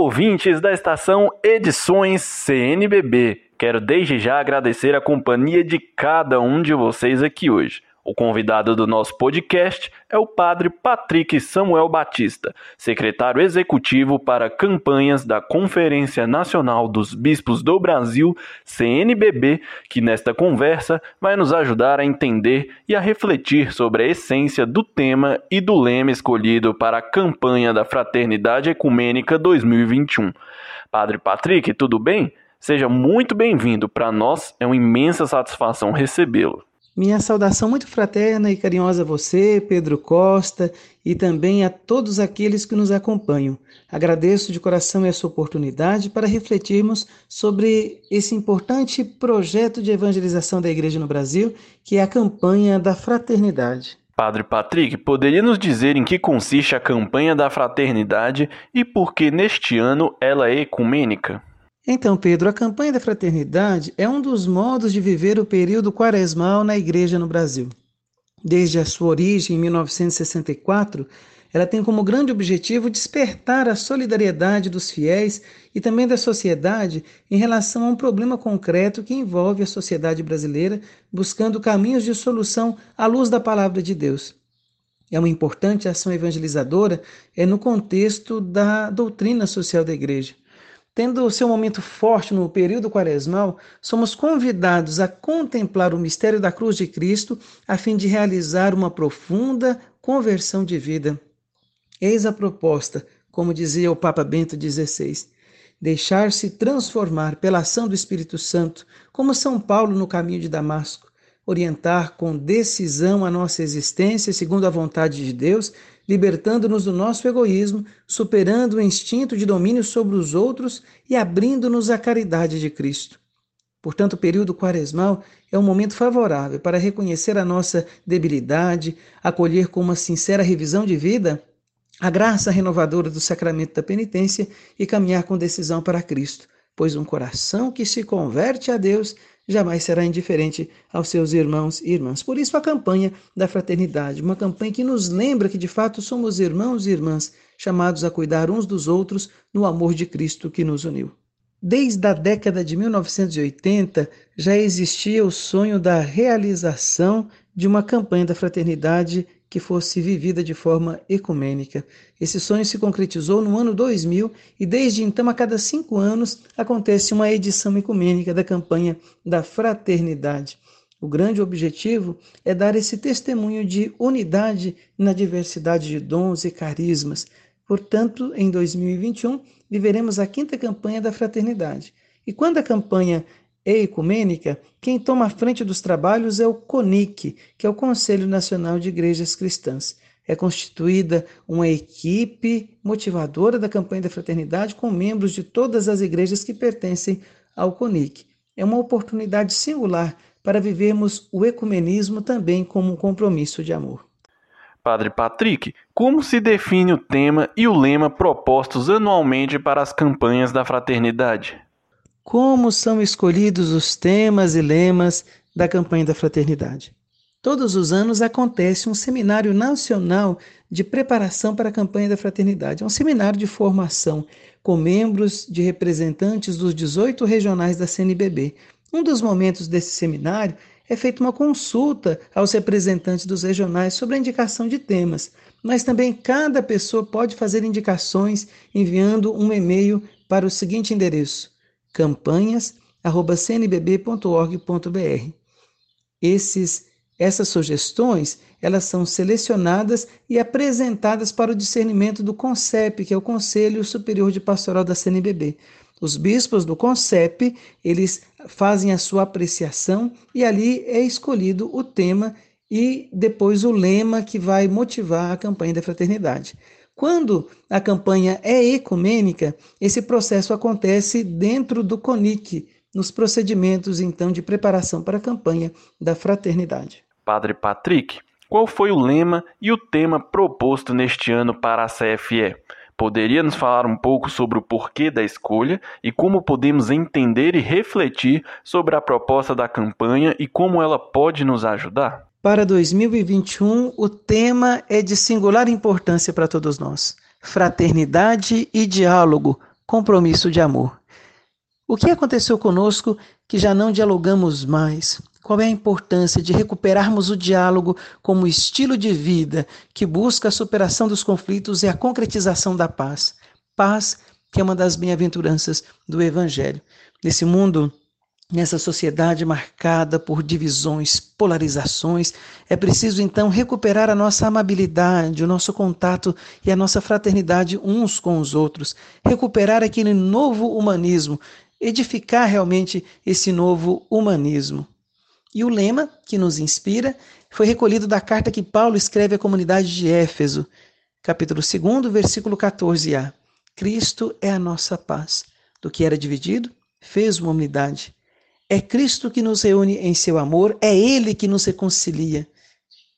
Ouvintes da estação Edições CNBB. Quero desde já agradecer a companhia de cada um de vocês aqui hoje. O convidado do nosso podcast é o padre Patrick Samuel Batista, secretário executivo para campanhas da Conferência Nacional dos Bispos do Brasil, CNBB, que nesta conversa vai nos ajudar a entender e a refletir sobre a essência do tema e do lema escolhido para a campanha da Fraternidade Ecumênica 2021. Padre Patrick, tudo bem? Seja muito bem-vindo. Para nós é uma imensa satisfação recebê-lo. Minha saudação muito fraterna e carinhosa a você, Pedro Costa, e também a todos aqueles que nos acompanham. Agradeço de coração essa oportunidade para refletirmos sobre esse importante projeto de evangelização da Igreja no Brasil, que é a campanha da fraternidade. Padre Patrick, poderia nos dizer em que consiste a campanha da fraternidade e por que neste ano ela é ecumênica? Então, Pedro, a campanha da fraternidade é um dos modos de viver o período quaresmal na igreja no Brasil. Desde a sua origem, em 1964, ela tem como grande objetivo despertar a solidariedade dos fiéis e também da sociedade em relação a um problema concreto que envolve a sociedade brasileira, buscando caminhos de solução à luz da palavra de Deus. É uma importante ação evangelizadora é no contexto da doutrina social da igreja. Tendo o seu momento forte no período quaresmal, somos convidados a contemplar o mistério da cruz de Cristo a fim de realizar uma profunda conversão de vida. Eis a proposta, como dizia o Papa Bento XVI, deixar-se transformar pela ação do Espírito Santo, como São Paulo no caminho de Damasco, orientar com decisão a nossa existência segundo a vontade de Deus libertando-nos do nosso egoísmo, superando o instinto de domínio sobre os outros e abrindo-nos à caridade de Cristo. Portanto, o período quaresmal é um momento favorável para reconhecer a nossa debilidade, acolher com uma sincera revisão de vida a graça renovadora do sacramento da penitência e caminhar com decisão para Cristo, pois um coração que se converte a Deus jamais será indiferente aos seus irmãos e irmãs. Por isso, a campanha da fraternidade, uma campanha que nos lembra que de fato somos irmãos e irmãs, chamados a cuidar uns dos outros no amor de Cristo que nos uniu. Desde a década de 1980 já existia o sonho da realização de uma campanha da fraternidade que fosse vivida de forma ecumênica. Esse sonho se concretizou no ano 2000 e desde então, a cada cinco anos, acontece uma edição ecumênica da campanha da fraternidade. O grande objetivo é dar esse testemunho de unidade na diversidade de dons e carismas. Portanto, em 2021, viveremos a quinta campanha da fraternidade. E quando a campanha ecumênica, quem toma a frente dos trabalhos é o CONIC, que é o Conselho Nacional de Igrejas Cristãs. É constituída uma equipe motivadora da campanha da fraternidade com membros de todas as igrejas que pertencem ao CONIC. É uma oportunidade singular para vivermos o ecumenismo também como um compromisso de amor. Padre Patrick, como se define o tema e o lema propostos anualmente para as campanhas da fraternidade? Como são escolhidos os temas e lemas da campanha da fraternidade. Todos os anos acontece um seminário nacional de preparação para a campanha da fraternidade. É um seminário de formação com membros de representantes dos 18 regionais da CNBB. Um dos momentos desse seminário é feita uma consulta aos representantes dos regionais sobre a indicação de temas, mas também cada pessoa pode fazer indicações enviando um e-mail para o seguinte endereço: campanhas@cnbb.org.br. Esses essas sugestões, elas são selecionadas e apresentadas para o discernimento do CONCEP, que é o Conselho Superior de Pastoral da CNBB. Os bispos do CONCEP, eles fazem a sua apreciação e ali é escolhido o tema e depois o lema que vai motivar a campanha da fraternidade. Quando a campanha é ecumênica, esse processo acontece dentro do CONIC, nos procedimentos então de preparação para a campanha da fraternidade. Padre Patrick, qual foi o lema e o tema proposto neste ano para a CFE? Poderia nos falar um pouco sobre o porquê da escolha e como podemos entender e refletir sobre a proposta da campanha e como ela pode nos ajudar? Para 2021, o tema é de singular importância para todos nós: fraternidade e diálogo, compromisso de amor. O que aconteceu conosco que já não dialogamos mais? Qual é a importância de recuperarmos o diálogo como estilo de vida que busca a superação dos conflitos e a concretização da paz? Paz, que é uma das bem-aventuranças do Evangelho. Nesse mundo Nessa sociedade marcada por divisões, polarizações, é preciso então recuperar a nossa amabilidade, o nosso contato e a nossa fraternidade uns com os outros, recuperar aquele novo humanismo, edificar realmente esse novo humanismo. E o lema que nos inspira foi recolhido da carta que Paulo escreve à comunidade de Éfeso, capítulo 2, versículo 14a. Cristo é a nossa paz. Do que era dividido, fez uma unidade é Cristo que nos reúne em seu amor, é Ele que nos reconcilia.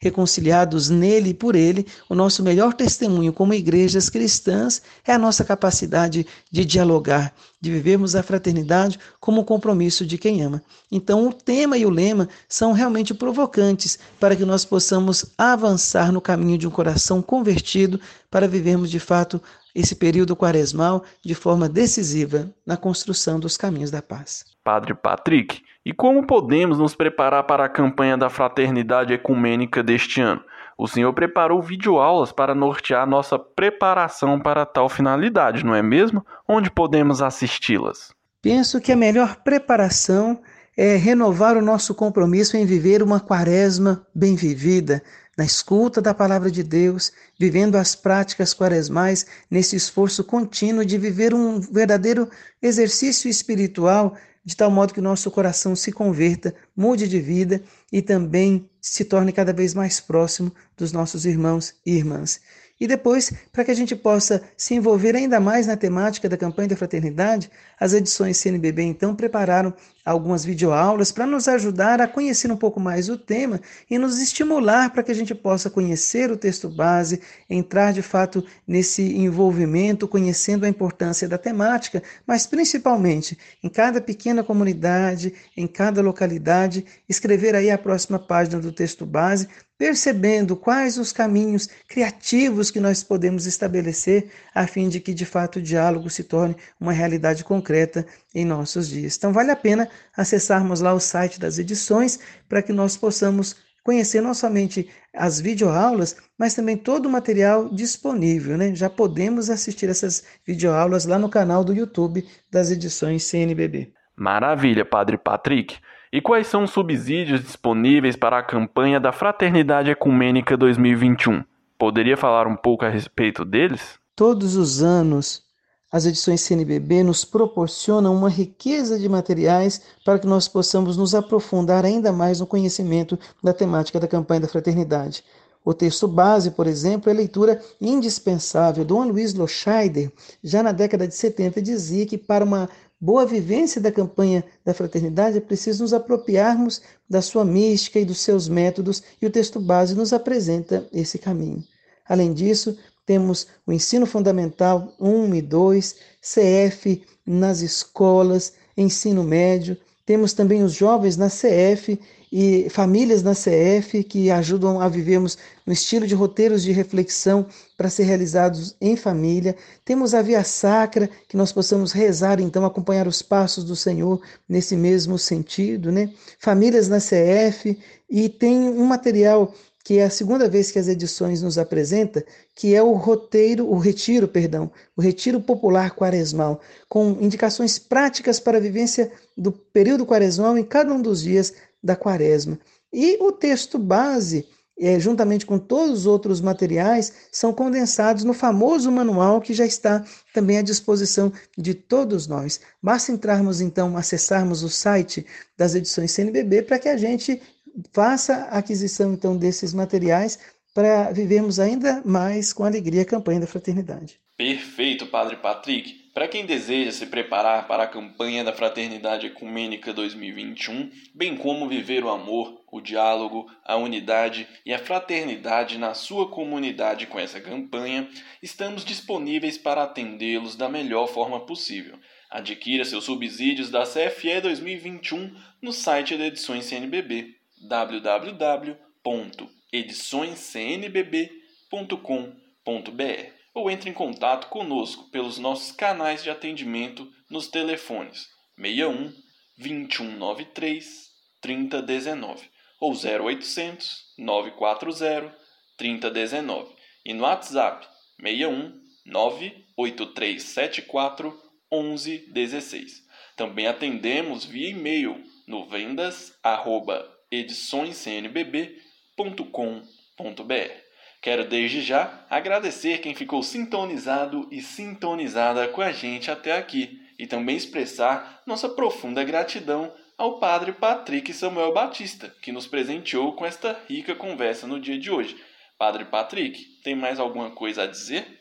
Reconciliados nele e por ele, o nosso melhor testemunho como igrejas cristãs é a nossa capacidade de dialogar, de vivermos a fraternidade como um compromisso de quem ama. Então, o tema e o lema são realmente provocantes para que nós possamos avançar no caminho de um coração convertido para vivermos de fato esse período quaresmal de forma decisiva na construção dos caminhos da paz. Padre Patrick, e como podemos nos preparar para a campanha da Fraternidade Ecumênica deste ano? O senhor preparou videoaulas para nortear nossa preparação para tal finalidade, não é mesmo? Onde podemos assisti-las? Penso que a melhor preparação é renovar o nosso compromisso em viver uma quaresma bem vivida, na escuta da palavra de Deus, vivendo as práticas quaresmais nesse esforço contínuo de viver um verdadeiro exercício espiritual, de tal modo que o nosso coração se converta, mude de vida e também se torne cada vez mais próximo dos nossos irmãos e irmãs. E depois, para que a gente possa se envolver ainda mais na temática da campanha da fraternidade, as edições CNBB então prepararam algumas videoaulas para nos ajudar a conhecer um pouco mais o tema e nos estimular para que a gente possa conhecer o texto base, entrar de fato nesse envolvimento, conhecendo a importância da temática, mas principalmente em cada pequena comunidade, em cada localidade, escrever aí a próxima página do texto base percebendo quais os caminhos criativos que nós podemos estabelecer a fim de que de fato o diálogo se torne uma realidade concreta em nossos dias. Então vale a pena acessarmos lá o site das edições para que nós possamos conhecer não somente as videoaulas, mas também todo o material disponível, né? Já podemos assistir essas videoaulas lá no canal do YouTube das edições CNBB. Maravilha, Padre Patrick. E quais são os subsídios disponíveis para a campanha da Fraternidade Ecumênica 2021? Poderia falar um pouco a respeito deles? Todos os anos, as edições CNBB nos proporcionam uma riqueza de materiais para que nós possamos nos aprofundar ainda mais no conhecimento da temática da campanha da fraternidade. O texto base, por exemplo, é leitura indispensável. Dom Luiz Loscheider, já na década de 70, dizia que para uma boa vivência da campanha da fraternidade, é preciso nos apropriarmos da sua mística e dos seus métodos, e o texto base nos apresenta esse caminho. Além disso, temos o ensino fundamental 1 e 2, CF nas escolas, ensino médio, temos também os jovens na CF e famílias na CF que ajudam a vivermos no estilo de roteiros de reflexão para ser realizados em família. Temos a Via Sacra, que nós possamos rezar, então, acompanhar os passos do Senhor nesse mesmo sentido, né? Famílias na CF e tem um material que é a segunda vez que as edições nos apresenta, que é o roteiro, o retiro, perdão, o retiro popular quaresmal, com indicações práticas para a vivência do período quaresmal em cada um dos dias da quaresma. E o texto base, é, juntamente com todos os outros materiais, são condensados no famoso manual que já está também à disposição de todos nós. Basta entrarmos então, acessarmos o site das edições CNBB para que a gente faça a aquisição então desses materiais para vivermos ainda mais com alegria a campanha da fraternidade. Perfeito, Padre Patrick. Para quem deseja se preparar para a campanha da Fraternidade Ecumênica 2021, bem como viver o amor, o diálogo, a unidade e a fraternidade na sua comunidade com essa campanha, estamos disponíveis para atendê-los da melhor forma possível. Adquira seus subsídios da CFE 2021 no site da Edições CNBB www www.ediçõescnbb.com.br ou entre em contato conosco pelos nossos canais de atendimento nos telefones 61 2193 3019 ou 0800 940 3019 e no WhatsApp 61 98374 1116. Também atendemos via e-mail no vendas@ediçõescnbb.com.br. Quero desde já agradecer quem ficou sintonizado e sintonizada com a gente até aqui e também expressar nossa profunda gratidão ao Padre Patrick Samuel Batista, que nos presenteou com esta rica conversa no dia de hoje. Padre Patrick, tem mais alguma coisa a dizer?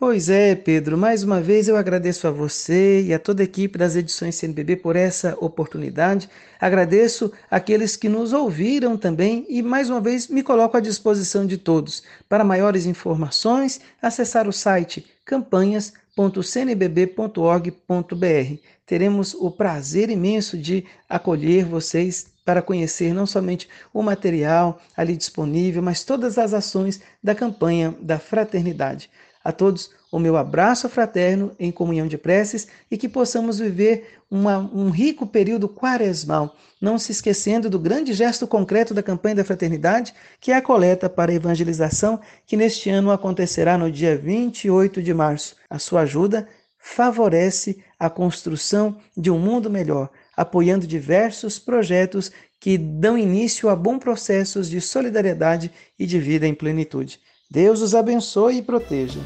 Pois é, Pedro, mais uma vez eu agradeço a você e a toda a equipe das edições CNBB por essa oportunidade. Agradeço aqueles que nos ouviram também e mais uma vez me coloco à disposição de todos. Para maiores informações, acessar o site campanhas.cnbb.org.br. Teremos o prazer imenso de acolher vocês para conhecer não somente o material ali disponível, mas todas as ações da campanha da fraternidade. A todos, o meu abraço fraterno em comunhão de preces e que possamos viver uma, um rico período quaresmal, não se esquecendo do grande gesto concreto da campanha da fraternidade, que é a coleta para a evangelização, que neste ano acontecerá no dia 28 de março. A sua ajuda favorece a construção de um mundo melhor, apoiando diversos projetos que dão início a bons processos de solidariedade e de vida em plenitude. Deus os abençoe e proteja.